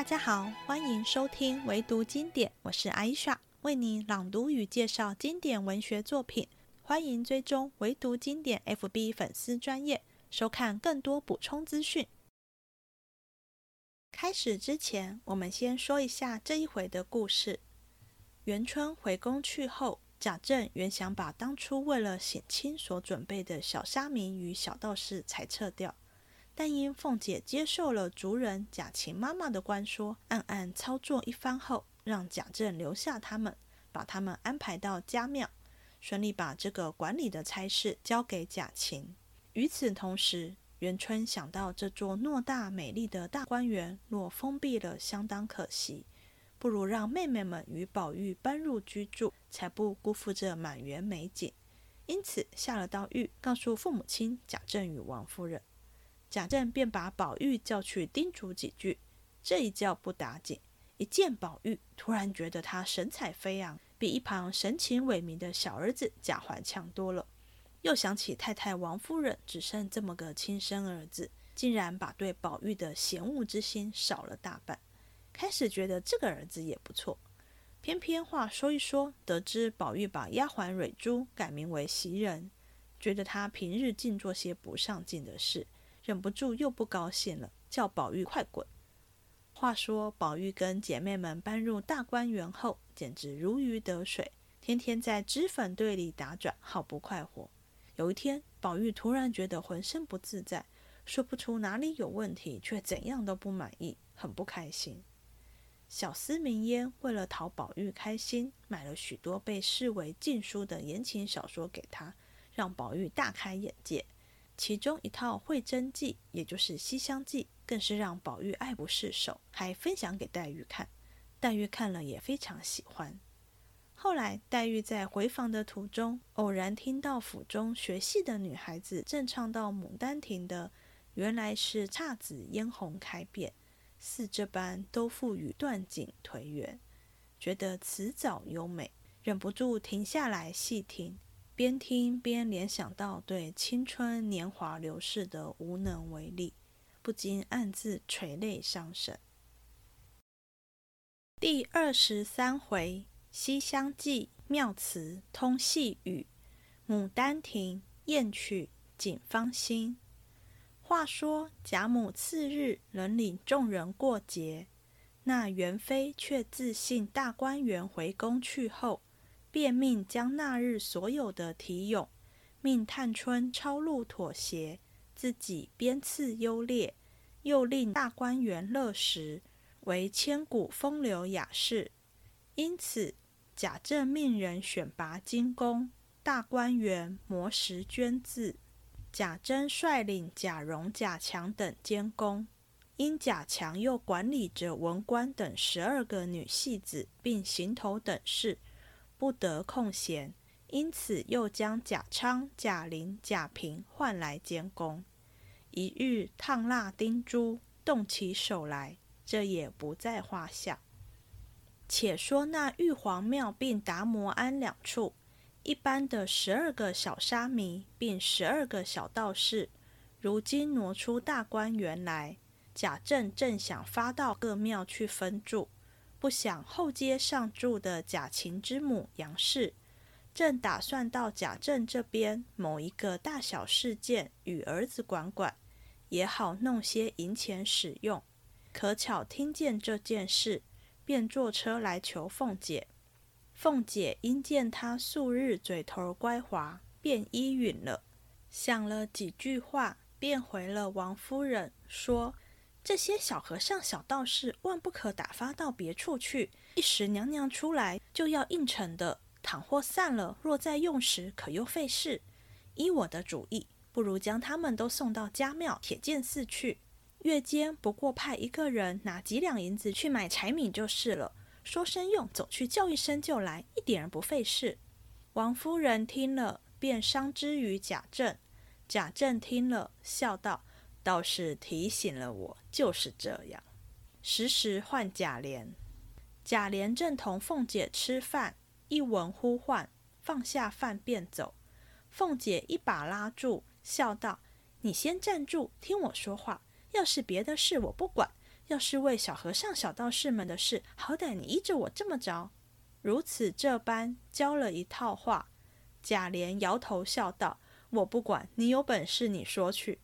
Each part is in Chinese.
大家好，欢迎收听唯读经典，我是艾莎，为你朗读与介绍经典文学作品。欢迎追踪唯读经典 FB 粉丝专业，收看更多补充资讯。开始之前，我们先说一下这一回的故事。元春回宫去后，贾政原想把当初为了省亲所准备的小沙弥与小道士裁撤掉。但因凤姐接受了族人贾琴妈妈的官说，暗暗操作一番后，让贾政留下他们，把他们安排到家庙，顺利把这个管理的差事交给贾琴。与此同时，元春想到这座偌大美丽的大观园若封闭了，相当可惜，不如让妹妹们与宝玉搬入居住，才不辜负这满园美景。因此下了道谕，告诉父母亲贾政与王夫人。贾政便把宝玉叫去叮嘱几句，这一叫不打紧。一见宝玉，突然觉得他神采飞扬，比一旁神情萎靡的小儿子贾环强多了。又想起太太王夫人只剩这么个亲生儿子，竟然把对宝玉的嫌恶之心少了大半。开始觉得这个儿子也不错，偏偏话说一说，得知宝玉把丫鬟蕊珠改名为袭人，觉得他平日净做些不上进的事。忍不住又不高兴了，叫宝玉快滚。话说宝玉跟姐妹们搬入大观园后，简直如鱼得水，天天在脂粉堆里打转，好不快活。有一天，宝玉突然觉得浑身不自在，说不出哪里有问题，却怎样都不满意，很不开心。小厮明烟为了讨宝玉开心，买了许多被视为禁书的言情小说给他，让宝玉大开眼界。其中一套《会真记》，也就是《西厢记》，更是让宝玉爱不释手，还分享给黛玉看。黛玉看了也非常喜欢。后来，黛玉在回房的途中，偶然听到府中学戏的女孩子正唱到《牡丹亭》的“原来是姹紫嫣红开遍，似这般都付与断井颓垣”，觉得词藻优美，忍不住停下来细听。边听边联想到对青春年华流逝的无能为力，不禁暗自垂泪伤神。第二十三回《西厢记》妙词通细语，《牡丹亭》艳曲锦芳心。话说贾母次日仍领众人过节，那元妃却自信大观园回宫去后。便命将那日所有的题咏，命探春抄录妥协，自己编次优劣，又令大观园乐时，为千古风流雅士。因此，贾政命人选拔精工，大观园磨石捐字。贾珍率领贾蓉、贾强等监工，因贾强又管理着文官等十二个女戏子，并行头等事。不得空闲，因此又将贾昌、贾玲、贾平唤来监工。一日烫蜡钉珠，动起手来，这也不在话下。且说那玉皇庙并达摩庵两处，一般的十二个小沙弥，并十二个小道士，如今挪出大观园来。贾政正想发到各庙去分住。不想后街上住的贾琴之母杨氏，正打算到贾政这边某一个大小事件与儿子管管，也好弄些银钱使用。可巧听见这件事，便坐车来求凤姐。凤姐因见他素日嘴头乖滑，便依允了。想了几句话，便回了王夫人说。这些小和尚、小道士，万不可打发到别处去。一时娘娘出来，就要应承的。倘或散了，若再用时，可又费事。依我的主意，不如将他们都送到家庙铁剑寺去。月间不过派一个人拿几两银子去买柴米就是了。说声用，走去叫一声就来，一点儿不费事。王夫人听了，便商之于贾政。贾政听了，笑道。倒是提醒了我，就是这样。时时唤贾琏，贾琏正同凤姐吃饭，一闻呼唤，放下饭便走。凤姐一把拉住，笑道：“你先站住，听我说话。要是别的事我不管，要是为小和尚、小道士们的事，好歹你依着我这么着。如此这般教了一套话。贾琏摇头笑道：“我不管，你有本事你说去。”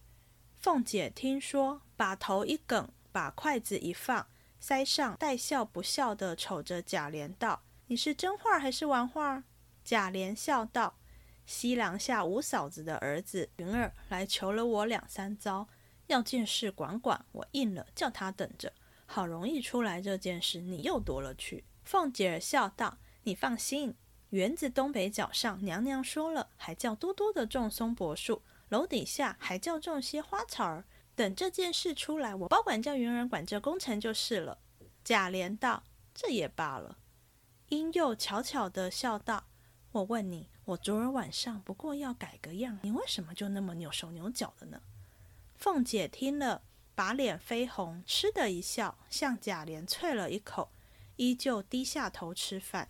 凤姐听说，把头一梗，把筷子一放，腮上带笑不笑的瞅着贾琏道：“你是真话还是玩话？”贾琏笑道：“西廊下五嫂子的儿子云儿来求了我两三遭。”要件事管管，我应了，叫他等着。好容易出来这件事，你又夺了去。凤姐儿笑道：“你放心，园子东北角上，娘娘说了，还叫多多的种松柏树；楼底下还叫种些花草儿。等这件事出来，我包管叫云儿管这工程就是了。”贾琏道：“这也罢了。”英又悄悄地笑道：“我问你，我昨儿晚上不过要改个样，你为什么就那么扭手扭脚的呢？”凤姐听了，把脸绯红，嗤的一笑，向贾琏啐了一口，依旧低下头吃饭。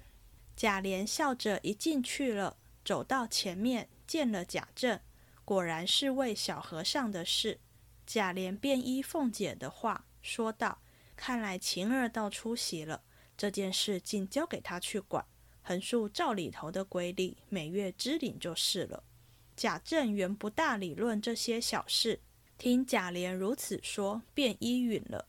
贾琏笑着一进去了，走到前面见了贾政，果然是为小和尚的事。贾琏便依凤姐的话说道：“看来晴儿倒出席了，这件事竟交给他去管，横竖照里头的规例，每月支领就是了。”贾政原不大理论这些小事。听贾琏如此说，便依允了。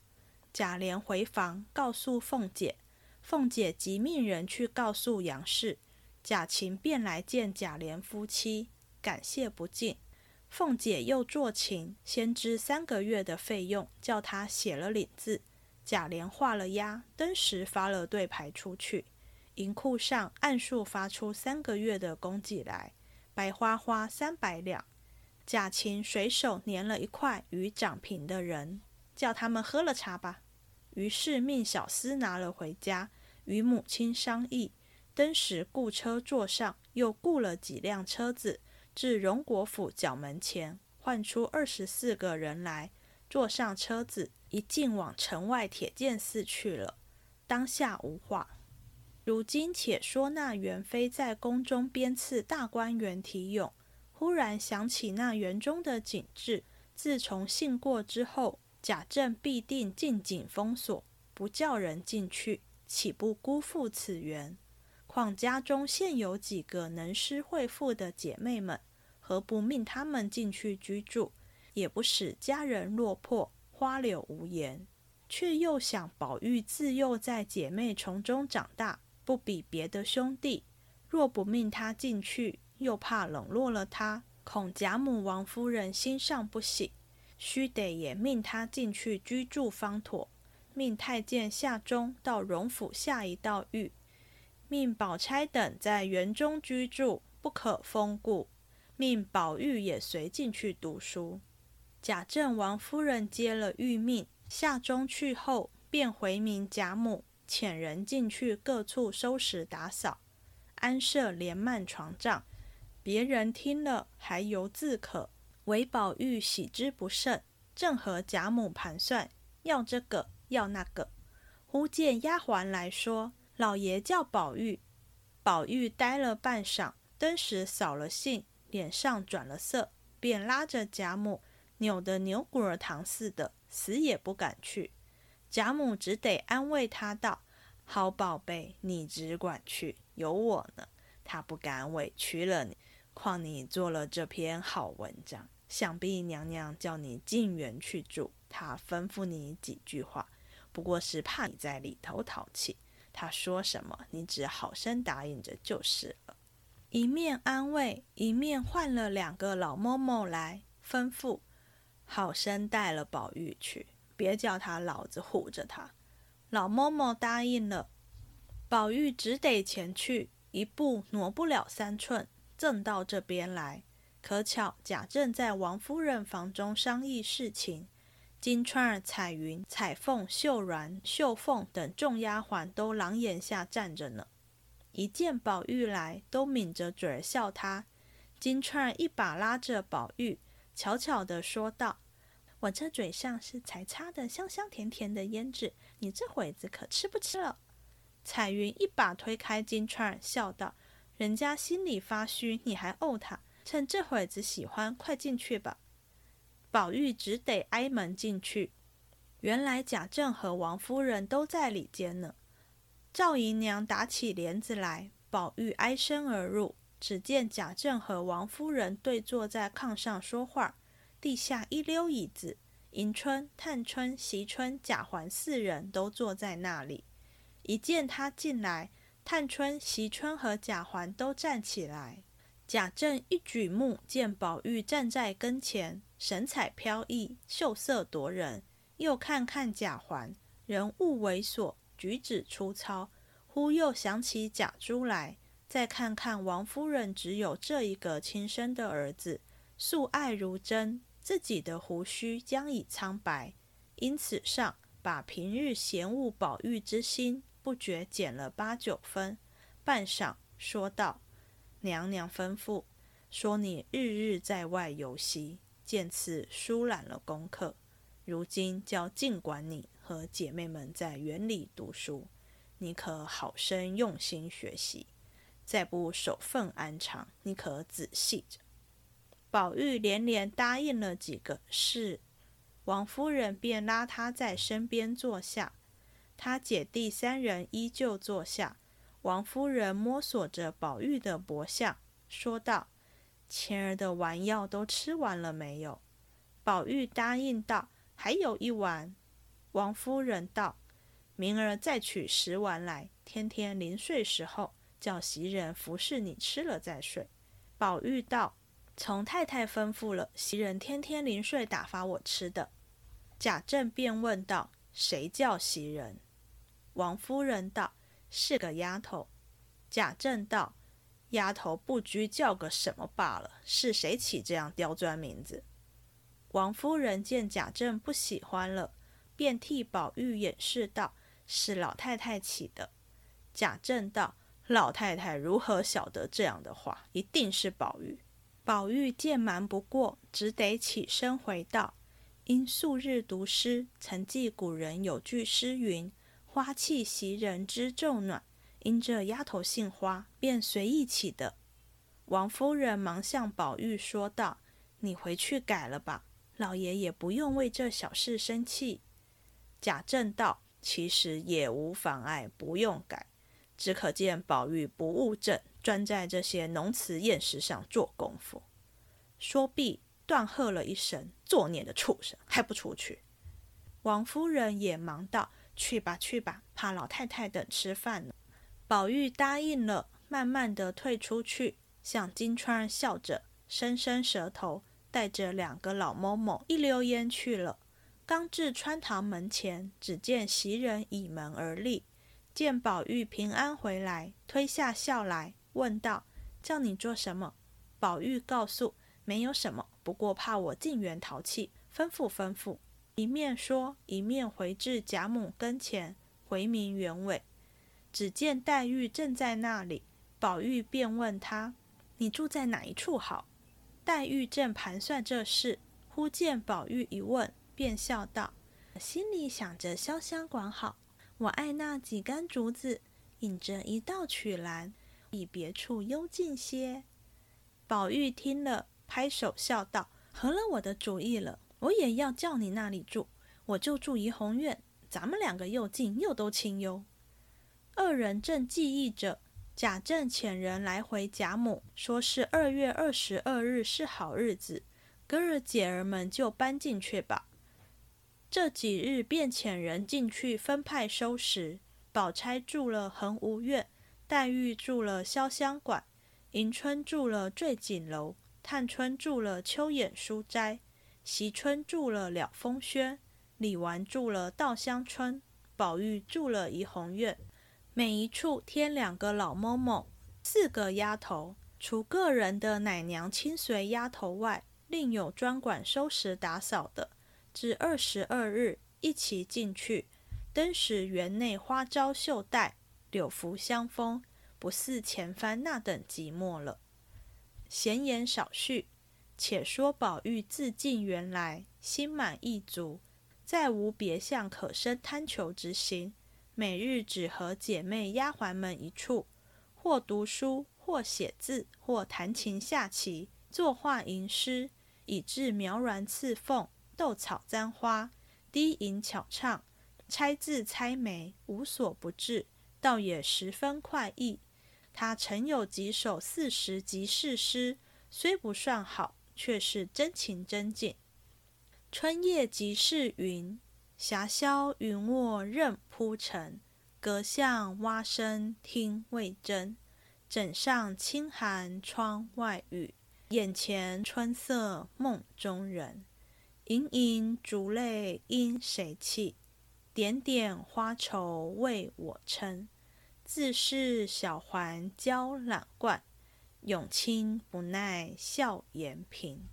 贾琏回房告诉凤姐，凤姐即命人去告诉杨氏。贾琴便来见贾琏夫妻，感谢不尽。凤姐又做情，先支三个月的费用，叫他写了领字。贾琏画了押，登时发了对牌出去。银库上按数发出三个月的工绩来，白花花三百两。贾芹随手拈了一块与长平的人，叫他们喝了茶吧。于是命小厮拿了回家，与母亲商议。登时雇车坐上，又雇了几辆车子，至荣国府角门前，唤出二十四个人来，坐上车子，一径往城外铁剑寺去了。当下无话。如今且说那元妃在宫中鞭刺大观园题咏。忽然想起那园中的景致，自从信过之后，贾政必定禁景封锁，不叫人进去，岂不辜负此缘？况家中现有几个能诗会赋的姐妹们，何不命他们进去居住，也不使家人落魄，花柳无言？却又想宝玉自幼在姐妹丛中长大，不比别的兄弟，若不命他进去，又怕冷落了他，恐贾母、王夫人心上不喜，须得也命他进去居住方妥。命太监夏中到荣府下一道谕，命宝钗等在园中居住，不可封顾。命宝玉也随进去读书。贾政、王夫人接了谕命，下中去后，便回明贾母，遣人进去各处收拾打扫，安设连幔床帐。别人听了还犹自可，唯宝玉喜之不胜，正和贾母盘算要这个要那个。忽见丫鬟来说：“老爷叫宝玉。”宝玉呆了半晌，登时扫了兴，脸上转了色，便拉着贾母，扭得牛骨儿糖似的，死也不敢去。贾母只得安慰他道：“好宝贝，你只管去，有我呢，他不敢委屈了你。”况你做了这篇好文章，想必娘娘叫你进园去住，她吩咐你几句话，不过是怕你在里头淘气。她说什么，你只好生答应着就是了。一面安慰，一面换了两个老嬷嬷来，吩咐好生带了宝玉去，别叫他老子护着他。老嬷嬷答应了，宝玉只得前去，一步挪不了三寸。正到这边来，可巧贾政在王夫人房中商议事情，金钏儿、彩云、彩凤、秀鸾、秀凤等众丫鬟都廊檐下站着呢。一见宝玉来，都抿着嘴儿笑他。金钏儿一把拉着宝玉，悄悄地说道：“我这嘴上是才擦的香香甜甜的胭脂，你这会子可吃不吃了？”彩云一把推开金钏儿，笑道。人家心里发虚，你还怄他？趁这会子喜欢，快进去吧。宝玉只得挨门进去。原来贾政和王夫人都在里间呢。赵姨娘打起帘子来，宝玉挨身而入，只见贾政和王夫人对坐在炕上说话，地下一溜椅子，迎春、探春、惜春、贾环四人都坐在那里。一见他进来，探春、惜春和贾环都站起来。贾政一举目见宝玉站在跟前，神采飘逸，秀色夺人，又看看贾环，人物猥琐。举止粗糙，忽又想起贾珠来，再看看王夫人，只有这一个亲生的儿子，素爱如珍，自己的胡须将已苍白，因此上把平日嫌恶宝玉之心，不觉减了八九分。半晌，说道：“娘娘吩咐说，你日日在外游习，见此疏懒了功课，如今叫尽管你。”和姐妹们在园里读书，你可好生用心学习，再不守分安常，你可仔细着。宝玉连连答应了几个是，王夫人便拉他在身边坐下，他姐弟三人依旧坐下。王夫人摸索着宝玉的脖项，说道：“前儿的丸药都吃完了没有？”宝玉答应道：“还有一丸。”王夫人道：“明儿再取十丸来，天天临睡时候叫袭人服侍你吃了再睡。”宝玉道：“从太太吩咐了，袭人天天临睡打发我吃的。”贾政便问道：“谁叫袭人？”王夫人道：“是个丫头。”贾政道：“丫头不拘叫个什么罢了，是谁起这样刁钻名字？”王夫人见贾政不喜欢了。便替宝玉掩饰道：“是老太太起的。”贾政道：“老太太如何晓得这样的话？一定是宝玉。”宝玉见瞒不过，只得起身回道：“因素日读诗，曾记古人有句诗云：‘花气袭人知昼暖’，因这丫头姓花，便随意起的。”王夫人忙向宝玉说道：“你回去改了吧，老爷也不用为这小事生气。”贾政道：“其实也无妨碍，不用改。只可见宝玉不务正，专在这些浓词艳诗上做功夫。”说毕，断喝了一声：“作孽的畜生，还不出去！”王夫人也忙道：“去吧，去吧，怕老太太等吃饭呢。”宝玉答应了，慢慢的退出去，向金钏笑着，伸伸舌头，带着两个老嬷嬷一溜烟去了。刚至穿堂门前，只见袭人倚门而立，见宝玉平安回来，推下笑来，问道：“叫你做什么？”宝玉告诉：“没有什么，不过怕我进园淘气，吩咐吩咐。”一面说，一面回至贾母跟前，回明原委。只见黛玉正在那里，宝玉便问他：“你住在哪一处好？”黛玉正盘算这事，忽见宝玉一问。便笑道：“心里想着潇湘馆好，我爱那几竿竹子，引着一道曲栏，比别处幽静些。”宝玉听了，拍手笑道：“合了我的主意了，我也要叫你那里住，我就住怡红院，咱们两个又近又都清幽。”二人正记忆着，贾政遣人来回贾母，说是二月二十二日是好日子，哥儿姐儿们就搬进去吧。这几日便遣人进去分派收拾。宝钗住了恒芜院，黛玉住了潇湘馆，迎春住了坠锦楼，探春住了秋眼书斋，惜春住了了风轩，李纨住了稻香村，宝玉住了怡红院。每一处添两个老嬷嬷，四个丫头，除个人的奶娘亲随丫头外，另有专管收拾打扫的。至二十二日，一齐进去，登时园内花招绣带，柳拂香风，不似前番那等寂寞了。闲言少叙，且说宝玉自进园来，心满意足，再无别项可生贪求之心。每日只和姐妹丫鬟们一处，或读书，或写字，或弹琴下棋，作画吟诗，以致描鸾刺凤。斗草簪花，低吟巧唱，猜字猜眉，无所不至，倒也十分快意。他曾有几首四时即事诗，虽不算好，却是真情真景。春夜即是云，霞消云卧任铺陈。隔巷蛙声听未真，枕上清寒窗外雨。眼前春色梦中人，盈盈烛泪因谁泣？点点花愁为我撑。自是小环娇懒惯，永清不耐笑颜频。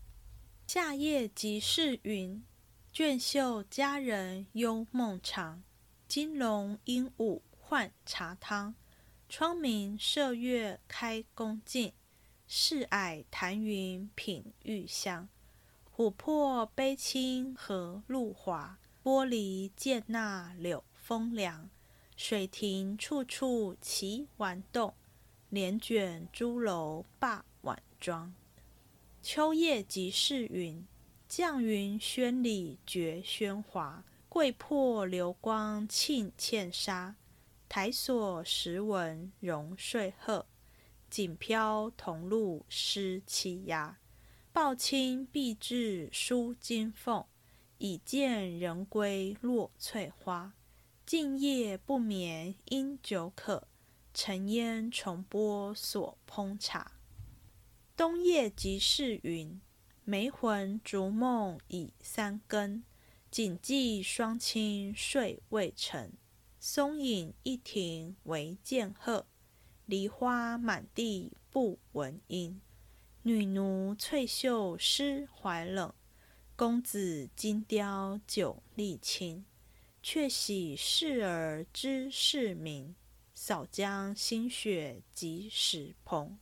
夏夜即是云，卷袖佳人幽梦长。金笼鹦鹉换茶汤，窗明射月开宫镜。世霭檀云品玉香，琥珀杯清荷露华，玻璃见那柳风凉。水亭处处奇玩动，帘卷朱楼罢晚妆。秋夜即是云，绛云轩里绝喧哗。桂魄流光沁茜纱，台锁时闻榕睡鹤。锦飘桐露湿栖鸦，抱青碧质疏金凤。已见人归落翠花。静夜不眠因酒渴，沉烟重播锁烹茶。冬夜即是云，梅魂逐梦已三更。谨记双亲睡未成，松影一庭唯见鹤。梨花满地不闻莺，女奴翠袖湿怀冷。公子金雕酒力轻，却喜视儿知世名。扫将新雪及时蓬。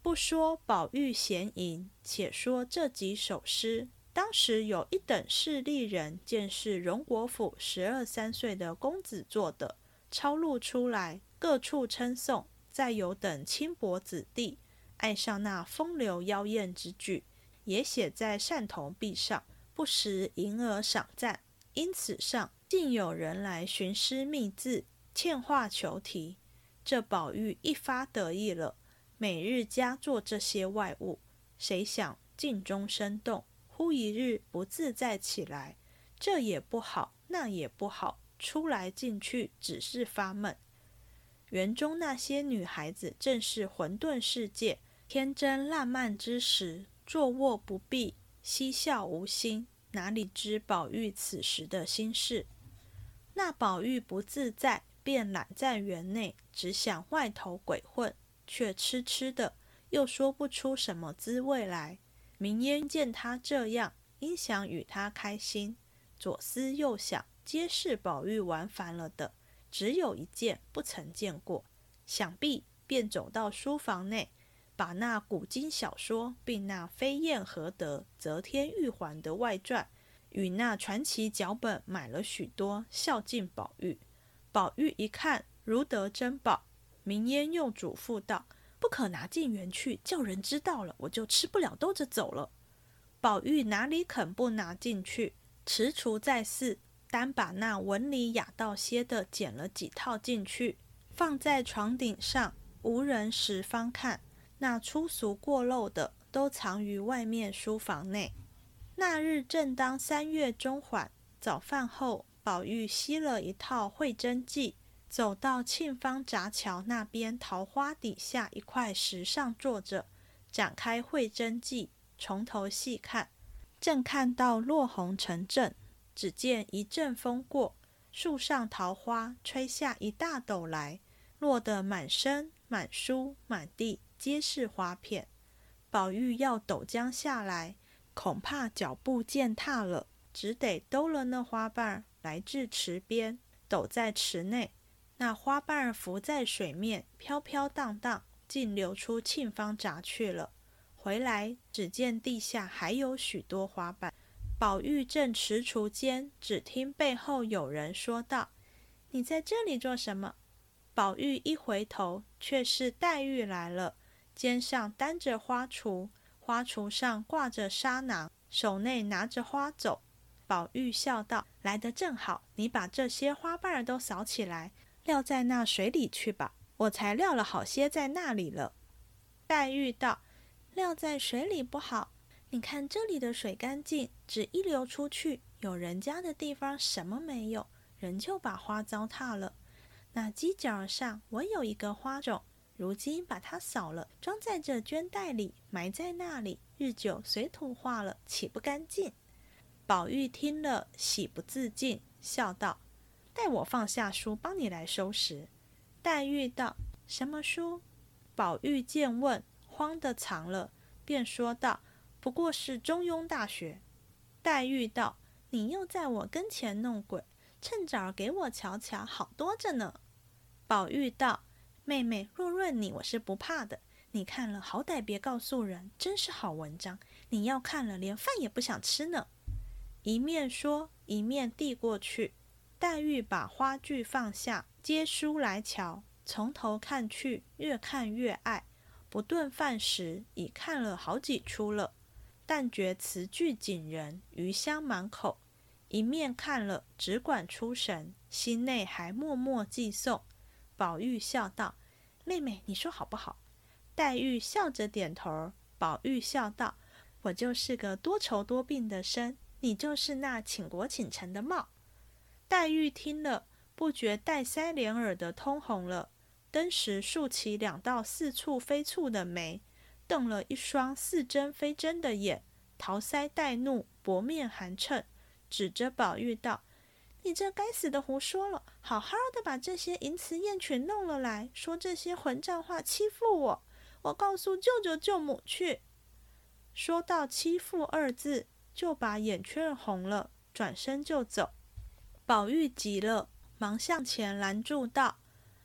不说宝玉闲吟，且说这几首诗。当时有一等势利人见是荣国府十二三岁的公子做的，抄录出来，各处称颂。再有等轻薄子弟爱上那风流妖艳之句，也写在扇头壁上，不时迎而赏赞。因此上竟有人来寻诗觅字，欠画求题。这宝玉一发得意了，每日佳作这些外物，谁想镜中生动。忽一日不自在起来，这也不好，那也不好，出来进去只是发闷。园中那些女孩子正是混沌世界，天真烂漫之时，坐卧不避，嬉笑无心，哪里知宝玉此时的心事？那宝玉不自在，便懒在园内，只想外头鬼混，却痴痴的，又说不出什么滋味来。明烟见他这样，因想与他开心，左思右想，皆是宝玉玩烦了的。只有一件不曾见过，想必便走到书房内，把那古今小说，并那飞燕何得、则天玉环的外传，与那传奇脚本买了许多，孝敬宝玉。宝玉一看，如得珍宝。明烟又嘱咐道。不可拿进园去，叫人知道了，我就吃不了兜着走了。宝玉哪里肯不拿进去？踟蹰在寺，单把那纹理雅道些的捡了几套进去，放在床顶上，无人时方看。那粗俗过漏的，都藏于外面书房内。那日正当三月中缓，早饭后，宝玉吸了一套《会真记》。走到沁芳闸桥那边，桃花底下一块石上坐着，展开《会真记》，从头细看。正看到落红成阵，只见一阵风过，树上桃花吹下一大斗来，落得满身、满书、满地皆是花片。宝玉要抖将下来，恐怕脚步践踏了，只得兜了那花瓣来至池边，抖在池内。那花瓣浮在水面，飘飘荡荡，竟流出沁芳闸去了。回来只见地下还有许多花瓣。宝玉正踟蹰间，只听背后有人说道：“你在这里做什么？”宝玉一回头，却是黛玉来了，肩上担着花锄，花锄上挂着纱囊，手内拿着花帚。宝玉笑道：“来得正好，你把这些花瓣儿都扫起来，撂在那水里去吧。我才撂了好些在那里了。”黛玉道：“撂在水里不好，你看这里的水干净，只一流出去，有人家的地方什么没有，人就把花糟蹋了。那犄角上我有一个花种，如今把它扫了，装在这绢袋里，埋在那里，日久水土化了，岂不干净？”宝玉听了，喜不自禁，笑道：“待我放下书，帮你来收拾。”黛玉道：“什么书？”宝玉见问，慌的藏了，便说道：“不过是《中庸》大学。”黛玉道：“你又在我跟前弄鬼，趁早给我瞧瞧，好多着呢。”宝玉道：“妹妹若论你，我是不怕的。你看了，好歹别告诉人，真是好文章。你要看了，连饭也不想吃呢。”一面说，一面递过去。黛玉把花具放下，接书来瞧，从头看去，越看越爱。不顿饭时，已看了好几出了，但觉词句紧人，余香满口。一面看了，只管出神，心内还默默记诵。宝玉笑道：“妹妹，你说好不好？”黛玉笑着点头。宝玉笑道：“我就是个多愁多病的身。”你就是那倾国倾城的貌。黛玉听了，不觉带腮连耳的通红了，登时竖起两道似蹙非蹙的眉，瞪了一双似真非真的眼，桃腮带怒，薄面含嗔，指着宝玉道：“你这该死的胡说了！好好的把这些淫词艳曲弄了来，说这些混账话欺负我！我告诉舅舅舅母去。”说到“欺负”二字。就把眼圈红了，转身就走。宝玉急了，忙向前拦住道：“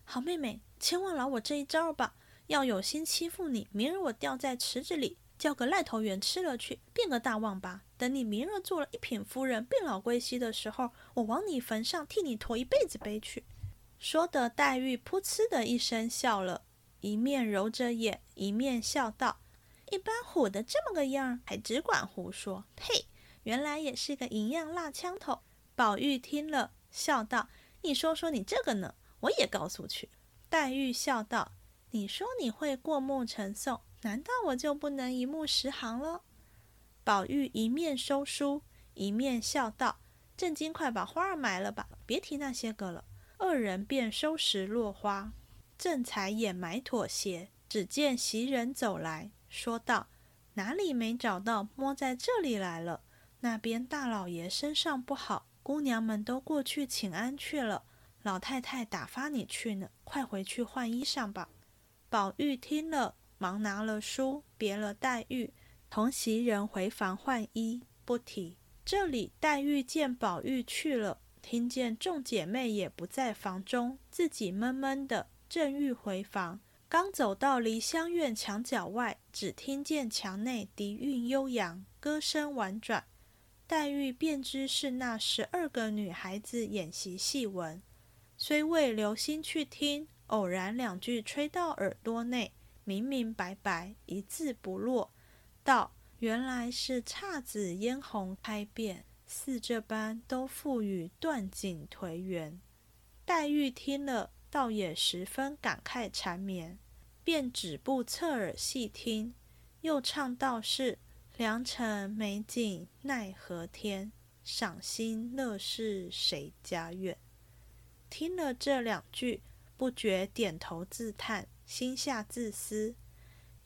好妹妹，千万饶我这一招吧！要有心欺负你，明日我掉在池子里，叫个癞头猿吃了去，变个大旺吧。等你明日做了一品夫人，病老归西的时候，我往你坟上替你驮一辈子碑去。”说的黛玉噗嗤的一声笑了，一面揉着眼，一面笑道。一般唬得这么个样，还只管胡说！呸！原来也是个银样蜡枪头。宝玉听了，笑道：“你说说你这个呢？我也告诉去。”黛玉笑道：“你说你会过目成诵，难道我就不能一目十行了？”宝玉一面收书，一面笑道：“正经快把花儿埋了吧，别提那些个了。”二人便收拾落花，正才掩埋妥协，只见袭人走来。说道：“哪里没找到？摸在这里来了。那边大老爷身上不好，姑娘们都过去请安去了。老太太打发你去呢，快回去换衣裳吧。”宝玉听了，忙拿了书，别了黛玉，同袭人回房换衣，不提。这里黛玉见宝玉去了，听见众姐妹也不在房中，自己闷闷的，正欲回房。刚走到梨香院墙角外，只听见墙内笛韵悠扬，歌声婉转。黛玉便知是那十二个女孩子演习戏文，虽未留心去听，偶然两句吹到耳朵内，明明白白，一字不落。道原来是姹紫嫣红开遍，似这般都付与断井颓垣。黛玉听了。倒也十分感慨缠绵，便止步侧耳细听，又唱道是良辰美景奈何天，赏心乐事谁家院。听了这两句，不觉点头自叹，心下自思：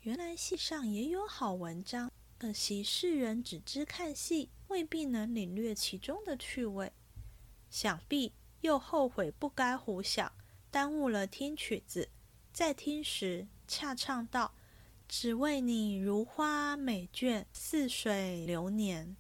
原来戏上也有好文章，可惜世人只知看戏，未必能领略其中的趣味。想必又后悔不该胡想。耽误了听曲子，在听时恰唱道：“只为你如花美眷，似水流年。”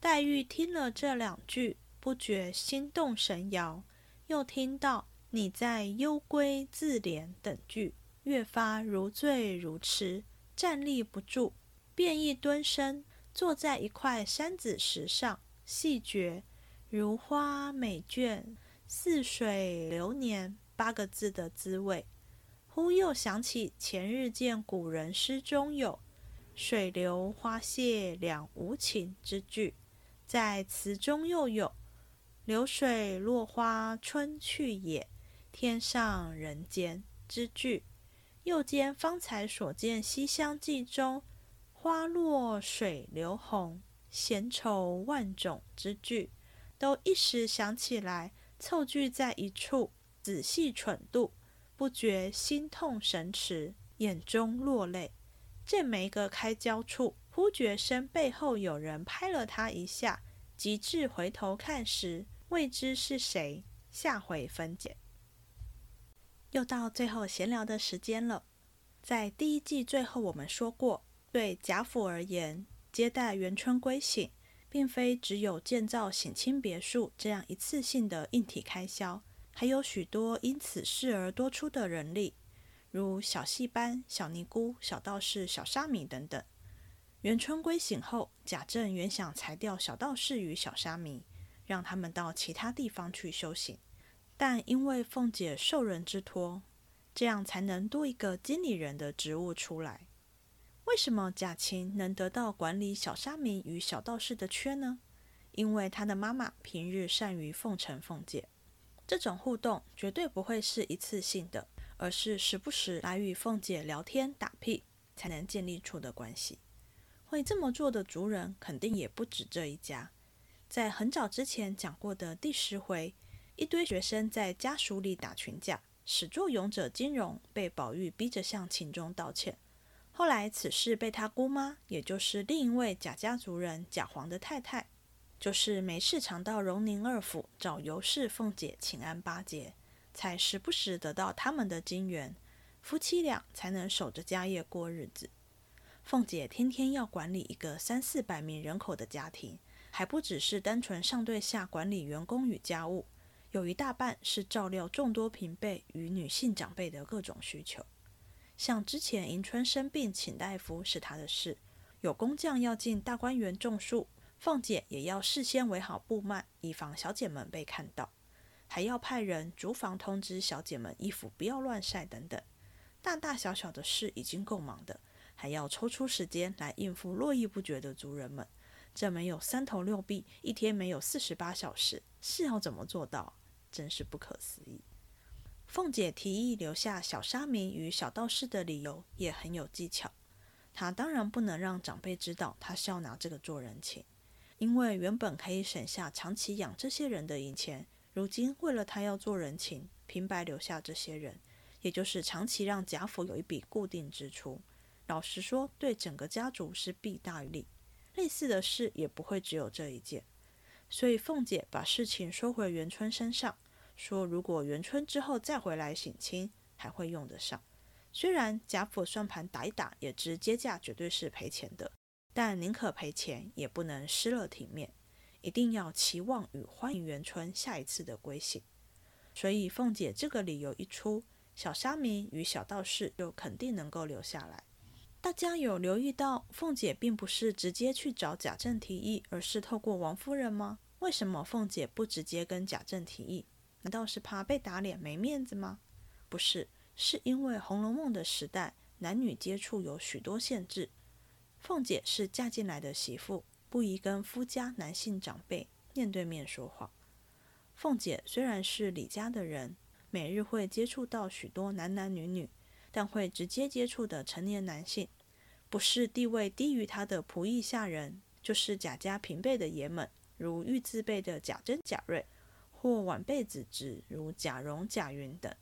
黛玉听了这两句，不觉心动神摇。又听到“你在幽闺自怜”等句，越发如醉如痴，站立不住，便一蹲身，坐在一块山子石上，细觉“如花美眷，似水流年”。八个字的滋味，忽又想起前日见古人诗中有“水流花谢两无情”之句，在词中又有“流水落花春去也，天上人间”之句，又兼方才所见《西厢记》中“花落水流红，闲愁万种”之句，都一时想起来，凑聚在一处，仔细蠢度，不觉心痛神驰，眼中落泪。这没个开交处，忽觉身背后有人拍了他一下，及至回头看时，未知是谁。下回分解。又到最后闲聊的时间了。在第一季最后，我们说过，对贾府而言，接待元春归省，并非只有建造省亲别墅这样一次性的硬体开销，还有许多因此事而多出的人力。如小戏班、小尼姑、小道士、小沙弥等等。元春归省后，贾政原想裁掉小道士与小沙弥，让他们到其他地方去修行，但因为凤姐受人之托，这样才能多一个经理人的职务出来。为什么贾琴能得到管理小沙弥与小道士的缺呢？因为他的妈妈平日善于奉承凤姐，这种互动绝对不会是一次性的。而是时不时来与凤姐聊天打屁，才能建立出的关系。会这么做的族人，肯定也不止这一家。在很早之前讲过的第十回，一堆学生在家属里打群架，始作俑者金荣被宝玉逼着向秦钟道歉。后来此事被他姑妈，也就是另一位贾家族人贾黄的太太，就是没事常到荣宁二府找尤氏、凤姐请安巴结。才时不时得到他们的金援，夫妻俩才能守着家业过日子。凤姐天天要管理一个三四百名人口的家庭，还不只是单纯上对下管理员工与家务，有一大半是照料众多平辈与女性长辈的各种需求。像之前迎春生病请大夫是她的事，有工匠要进大观园种树，凤姐也要事先围好布幔，以防小姐们被看到。还要派人逐房通知小姐们衣服不要乱晒等等，大大小小的事已经够忙的，还要抽出时间来应付络绎不绝的族人们。这没有三头六臂，一天没有四十八小时，是要怎么做到？真是不可思议。凤姐提议留下小沙弥与小道士的理由也很有技巧。她当然不能让长辈知道她是要拿这个做人情，因为原本可以省下长期养这些人的银钱。如今为了他要做人情，平白留下这些人，也就是长期让贾府有一笔固定支出。老实说，对整个家族是弊大于利。类似的事也不会只有这一件，所以凤姐把事情说回元春身上，说如果元春之后再回来省亲，还会用得上。虽然贾府算盘打一打，也知接驾绝对是赔钱的，但宁可赔钱，也不能失了体面。一定要期望与欢迎元春下一次的归省，所以凤姐这个理由一出，小沙弥与小道士就肯定能够留下来。大家有留意到，凤姐并不是直接去找贾政提议，而是透过王夫人吗？为什么凤姐不直接跟贾政提议？难道是怕被打脸没面子吗？不是，是因为《红楼梦》的时代，男女接触有许多限制。凤姐是嫁进来的媳妇。不宜跟夫家男性长辈面对面说话。凤姐虽然是李家的人，每日会接触到许多男男女女，但会直接接触的成年男性，不是地位低于他的仆役下人，就是贾家平辈的爷们，如玉字辈的贾珍、贾瑞，或晚辈子侄如贾蓉、贾云等。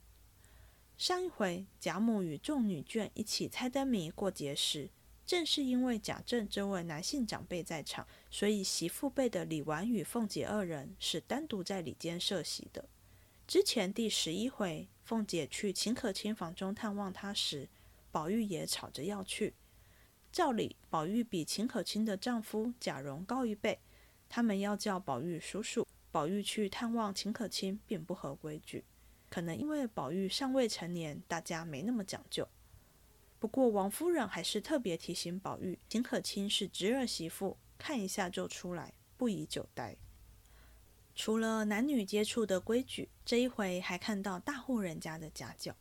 上一回贾母与众女眷一起猜灯谜过节时。正是因为贾政这位男性长辈在场，所以媳妇辈的李纨与凤姐二人是单独在里间设席的。之前第十一回，凤姐去秦可卿房中探望她时，宝玉也吵着要去。照理，宝玉比秦可卿的丈夫贾蓉高一辈，他们要叫宝玉叔叔。宝玉去探望秦可卿，并不合规矩。可能因为宝玉尚未成年，大家没那么讲究。不过王夫人还是特别提醒宝玉，秦可卿是侄儿媳妇，看一下就出来，不宜久待。除了男女接触的规矩，这一回还看到大户人家的家教。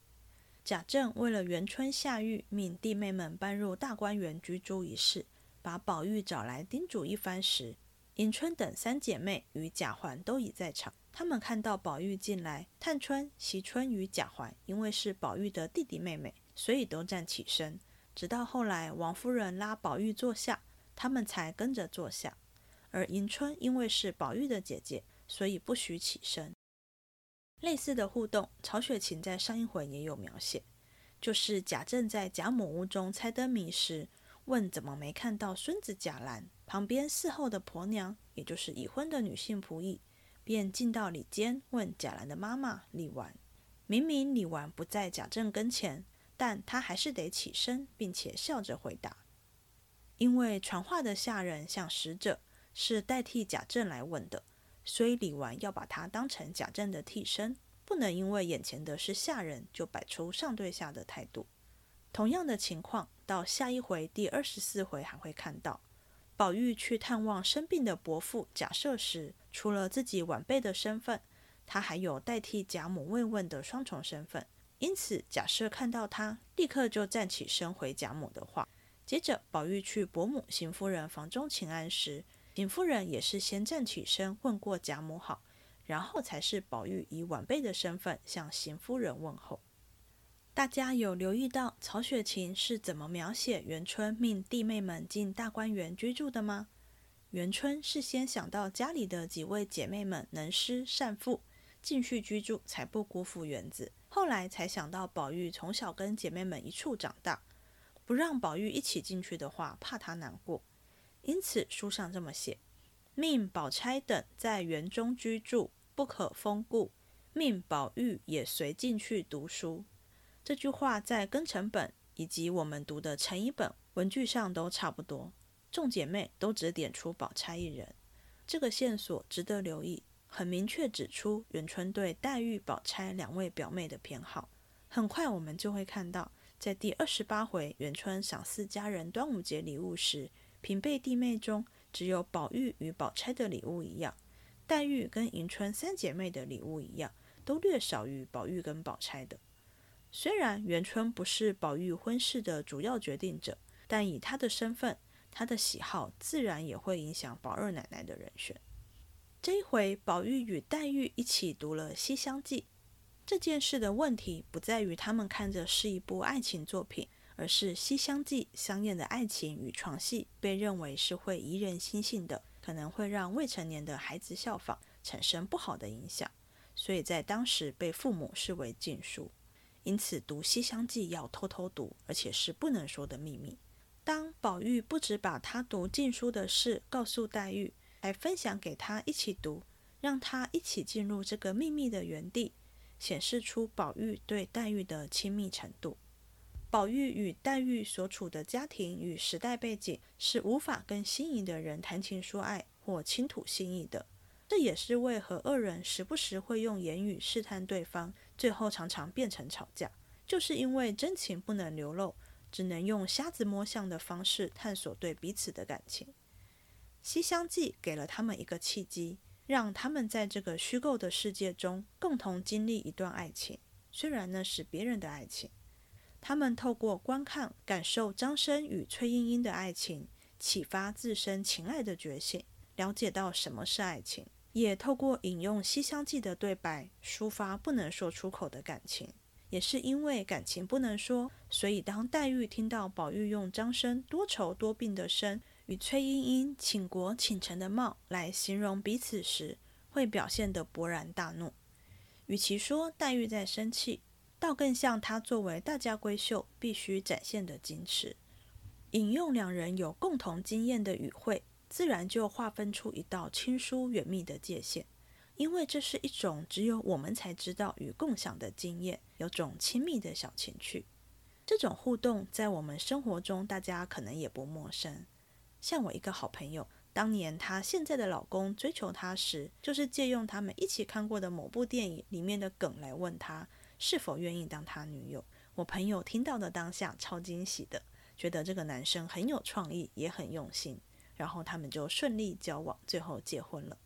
贾政为了元春下狱，命弟妹们搬入大观园居住一事，把宝玉找来叮嘱一番时，迎春等三姐妹与贾环都已在场。他们看到宝玉进来，探春、惜春与贾环因为是宝玉的弟弟妹妹，所以都站起身。直到后来王夫人拉宝玉坐下，他们才跟着坐下。而迎春因为是宝玉的姐姐，所以不许起身。类似的互动，曹雪芹在上一回也有描写，就是贾政在贾母屋中猜灯谜时。问怎么没看到孙子贾兰？旁边伺候的婆娘，也就是已婚的女性仆役，便进到里间问贾兰的妈妈李纨。明明李纨不在贾政跟前，但她还是得起身，并且笑着回答。因为传话的下人像使者，是代替贾政来问的，所以李纨要把他当成贾政的替身，不能因为眼前的是下人，就摆出上对下的态度。同样的情况。到下一回第二十四回还会看到，宝玉去探望生病的伯父贾赦时，除了自己晚辈的身份，他还有代替贾母慰问的双重身份。因此，贾赦看到他，立刻就站起身回贾母的话。接着，宝玉去伯母邢夫人房中请安时，邢夫人也是先站起身问过贾母好，然后才是宝玉以晚辈的身份向邢夫人问候。大家有留意到曹雪芹是怎么描写元春命弟妹们进大观园居住的吗？元春是先想到家里的几位姐妹们能诗善赋，进去居住才不辜负园子，后来才想到宝玉从小跟姐妹们一处长大，不让宝玉一起进去的话，怕他难过，因此书上这么写：命宝钗等在园中居住，不可封故；命宝玉也随进去读书。这句话在庚辰本以及我们读的成一本文句上都差不多，众姐妹都只点出宝钗一人。这个线索值得留意，很明确指出元春对黛玉、宝钗两位表妹的偏好。很快我们就会看到，在第二十八回元春赏赐家人端午节礼物时，平辈弟妹中只有宝玉与宝钗的礼物一样，黛玉跟迎春三姐妹的礼物一样，都略少于宝玉跟宝钗的。虽然元春不是宝玉婚事的主要决定者，但以她的身份，她的喜好自然也会影响宝二奶奶的人选。这一回，宝玉与黛玉一起读了《西厢记》，这件事的问题不在于他们看着是一部爱情作品，而是《西厢记》香艳的爱情与床戏被认为是会怡人心性的，可能会让未成年的孩子效仿，产生不好的影响，所以在当时被父母视为禁书。因此，读《西厢记》要偷偷读，而且是不能说的秘密。当宝玉不止把他读禁书的事告诉黛玉，还分享给他一起读，让他一起进入这个秘密的园地，显示出宝玉对黛玉的亲密程度。宝玉与黛玉所处的家庭与时代背景，是无法跟心仪的人谈情说爱或倾吐心意的。这也是为何二人时不时会用言语试探对方。最后常常变成吵架，就是因为真情不能流露，只能用瞎子摸象的方式探索对彼此的感情。《西厢记》给了他们一个契机，让他们在这个虚构的世界中共同经历一段爱情，虽然那是别人的爱情。他们透过观看、感受张生与崔莺莺的爱情，启发自身情爱的觉醒，了解到什么是爱情。也透过引用《西厢记》的对白，抒发不能说出口的感情。也是因为感情不能说，所以当黛玉听到宝玉用张生多愁多病的身与崔莺莺倾国倾城的貌来形容彼此时，会表现得勃然大怒。与其说黛玉在生气，倒更像她作为大家闺秀必须展现的矜持。引用两人有共同经验的语汇。自然就划分出一道亲疏远密的界限，因为这是一种只有我们才知道与共享的经验，有种亲密的小情趣。这种互动在我们生活中，大家可能也不陌生。像我一个好朋友，当年她现在的老公追求她时，就是借用他们一起看过的某部电影里面的梗来问她是否愿意当他女友。我朋友听到的当下超惊喜的，觉得这个男生很有创意，也很用心。然后他们就顺利交往，最后结婚了。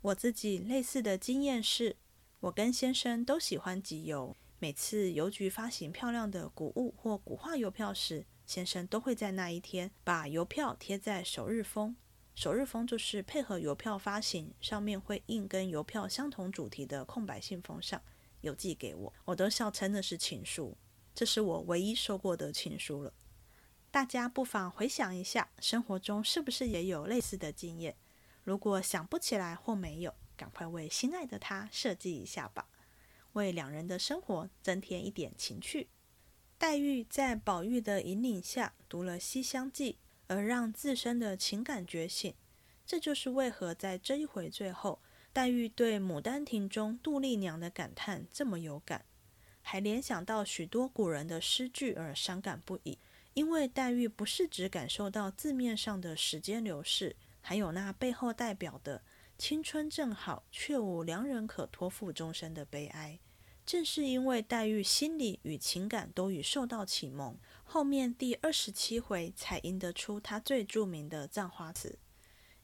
我自己类似的经验是，我跟先生都喜欢集邮。每次邮局发行漂亮的古物或古画邮票时，先生都会在那一天把邮票贴在首日封。首日封就是配合邮票发行，上面会印跟邮票相同主题的空白信封上，邮寄给我，我都笑称那是情书。这是我唯一收过的情书了。大家不妨回想一下，生活中是不是也有类似的经验？如果想不起来或没有，赶快为心爱的他设计一下吧，为两人的生活增添一点情趣。黛玉在宝玉的引领下读了《西厢记》，而让自身的情感觉醒。这就是为何在这一回最后，黛玉对《牡丹亭》中杜丽娘的感叹这么有感，还联想到许多古人的诗句而伤感不已。因为黛玉不是只感受到字面上的时间流逝，还有那背后代表的青春正好却无良人可托付终身的悲哀。正是因为黛玉心理与情感都已受到启蒙，后面第二十七回才吟得出她最著名的葬花词。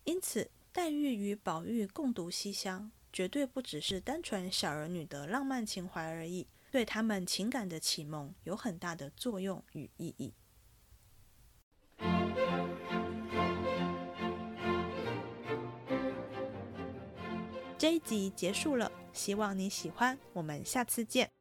因此，黛玉与宝玉共读西厢，绝对不只是单纯小儿女的浪漫情怀而已，对他们情感的启蒙有很大的作用与意义。这一集结束了，希望你喜欢，我们下次见。